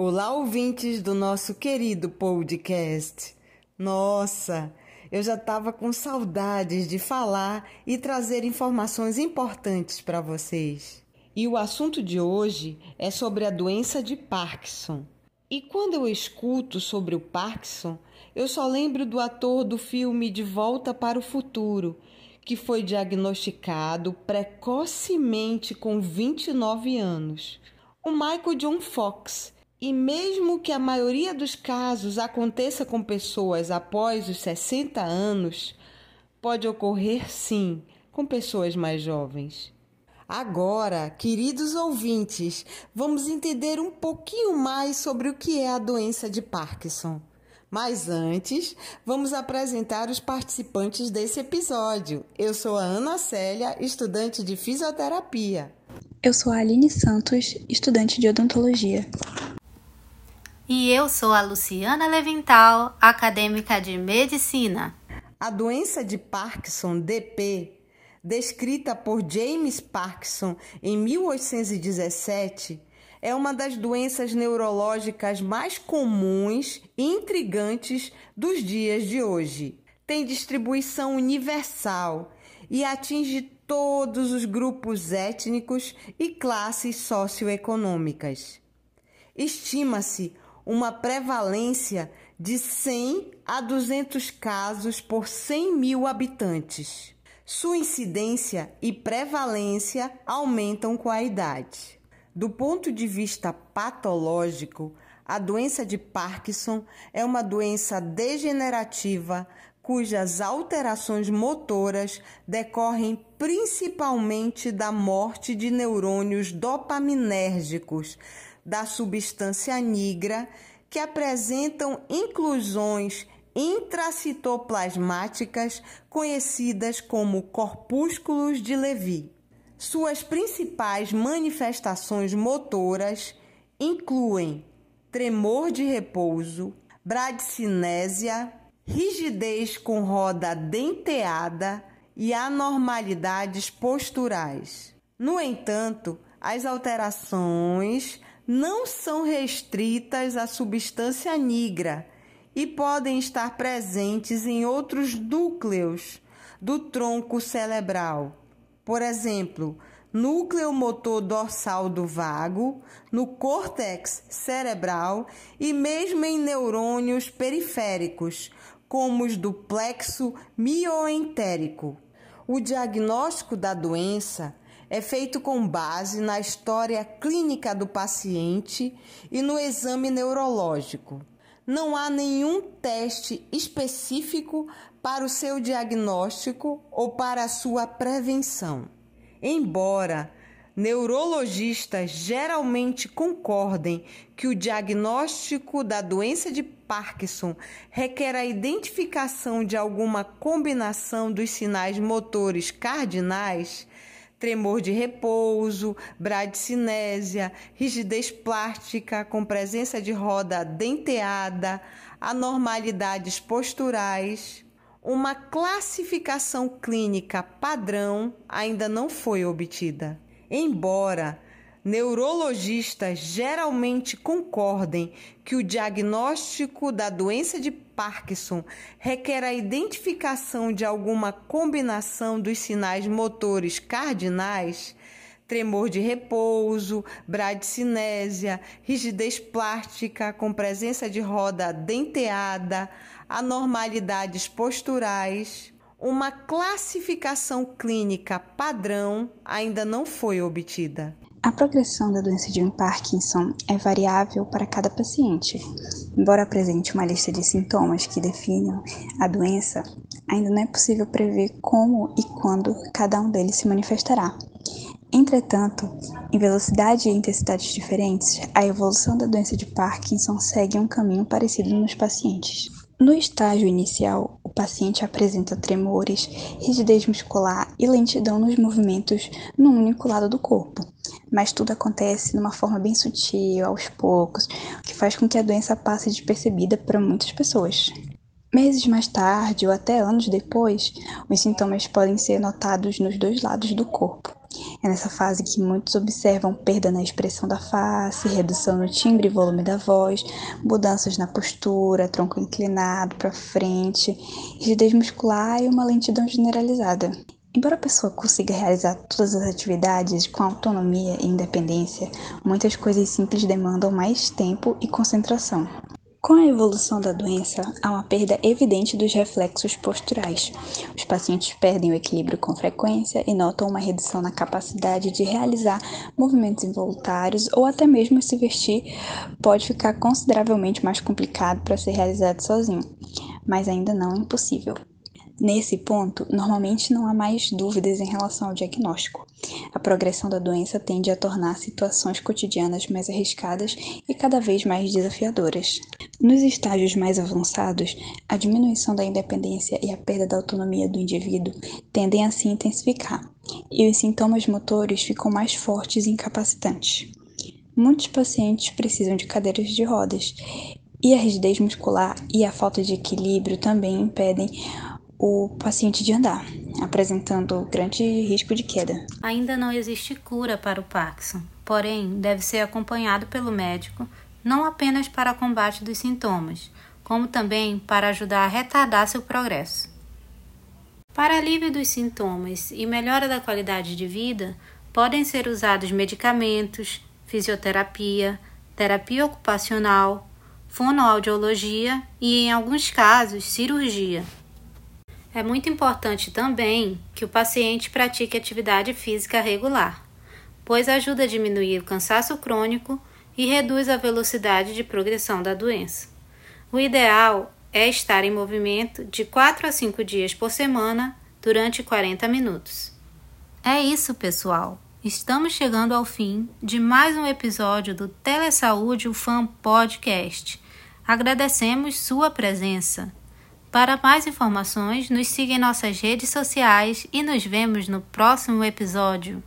Olá, ouvintes do nosso querido podcast. Nossa, eu já estava com saudades de falar e trazer informações importantes para vocês. E o assunto de hoje é sobre a doença de Parkinson. E quando eu escuto sobre o Parkinson, eu só lembro do ator do filme De Volta para o Futuro, que foi diagnosticado precocemente com 29 anos. O Michael John Fox e mesmo que a maioria dos casos aconteça com pessoas após os 60 anos, pode ocorrer sim com pessoas mais jovens. Agora, queridos ouvintes, vamos entender um pouquinho mais sobre o que é a doença de Parkinson. Mas antes, vamos apresentar os participantes desse episódio. Eu sou a Ana Célia, estudante de fisioterapia. Eu sou a Aline Santos, estudante de odontologia. E eu sou a Luciana Levintal, acadêmica de medicina. A doença de Parkinson, DP, descrita por James Parkinson em 1817, é uma das doenças neurológicas mais comuns e intrigantes dos dias de hoje. Tem distribuição universal e atinge todos os grupos étnicos e classes socioeconômicas. Estima-se uma prevalência de 100 a 200 casos por 100 mil habitantes. Sua incidência e prevalência aumentam com a idade. Do ponto de vista patológico, a doença de Parkinson é uma doença degenerativa cujas alterações motoras decorrem principalmente da morte de neurônios dopaminérgicos da substância nigra que apresentam inclusões intracitoplasmáticas conhecidas como corpúsculos de Levy. Suas principais manifestações motoras incluem tremor de repouso, bradicinésia, rigidez com roda denteada e anormalidades posturais. No entanto, as alterações não são restritas à substância nigra e podem estar presentes em outros núcleos do tronco cerebral. Por exemplo, núcleo motor dorsal do vago, no córtex cerebral e mesmo em neurônios periféricos, como os do plexo mioentérico. O diagnóstico da doença é feito com base na história clínica do paciente e no exame neurológico. Não há nenhum teste específico para o seu diagnóstico ou para a sua prevenção. Embora neurologistas geralmente concordem que o diagnóstico da doença de Parkinson requer a identificação de alguma combinação dos sinais motores cardinais, tremor de repouso, bradicinésia, rigidez plástica com presença de roda denteada, anormalidades posturais. Uma classificação clínica padrão ainda não foi obtida. Embora neurologistas geralmente concordem que o diagnóstico da doença de Parkinson requer a identificação de alguma combinação dos sinais motores cardinais, tremor de repouso, bradicinésia, rigidez plástica com presença de roda denteada, anormalidades posturais. Uma classificação clínica padrão ainda não foi obtida. A progressão da doença de Parkinson é variável para cada paciente. Embora apresente uma lista de sintomas que definem a doença, ainda não é possível prever como e quando cada um deles se manifestará. Entretanto, em velocidade e intensidades diferentes, a evolução da doença de Parkinson segue um caminho parecido nos pacientes. No estágio inicial, o paciente apresenta tremores, rigidez muscular e lentidão nos movimentos num único lado do corpo. Mas tudo acontece de uma forma bem sutil, aos poucos, o que faz com que a doença passe despercebida para muitas pessoas. Meses mais tarde ou até anos depois, os sintomas podem ser notados nos dois lados do corpo. É nessa fase que muitos observam perda na expressão da face, redução no timbre e volume da voz, mudanças na postura, tronco inclinado para frente, rigidez muscular e uma lentidão generalizada. Embora a pessoa consiga realizar todas as atividades com autonomia e independência, muitas coisas simples demandam mais tempo e concentração. Com a evolução da doença, há uma perda evidente dos reflexos posturais. Os pacientes perdem o equilíbrio com frequência e notam uma redução na capacidade de realizar movimentos involuntários ou até mesmo se vestir pode ficar consideravelmente mais complicado para ser realizado sozinho, mas ainda não impossível. Nesse ponto, normalmente não há mais dúvidas em relação ao diagnóstico. A progressão da doença tende a tornar situações cotidianas mais arriscadas e cada vez mais desafiadoras. Nos estágios mais avançados, a diminuição da independência e a perda da autonomia do indivíduo tendem a se intensificar, e os sintomas motores ficam mais fortes e incapacitantes. Muitos pacientes precisam de cadeiras de rodas, e a rigidez muscular e a falta de equilíbrio também impedem o paciente de andar, apresentando grande risco de queda. Ainda não existe cura para o Parkinson, porém deve ser acompanhado pelo médico não apenas para combate dos sintomas, como também para ajudar a retardar seu progresso. Para alívio dos sintomas e melhora da qualidade de vida, podem ser usados medicamentos, fisioterapia, terapia ocupacional, fonoaudiologia e, em alguns casos, cirurgia. É muito importante também que o paciente pratique atividade física regular, pois ajuda a diminuir o cansaço crônico e reduz a velocidade de progressão da doença. O ideal é estar em movimento de 4 a 5 dias por semana durante 40 minutos. É isso, pessoal. Estamos chegando ao fim de mais um episódio do Telesaúde UFAM Podcast. Agradecemos sua presença. Para mais informações, nos siga em nossas redes sociais e nos vemos no próximo episódio.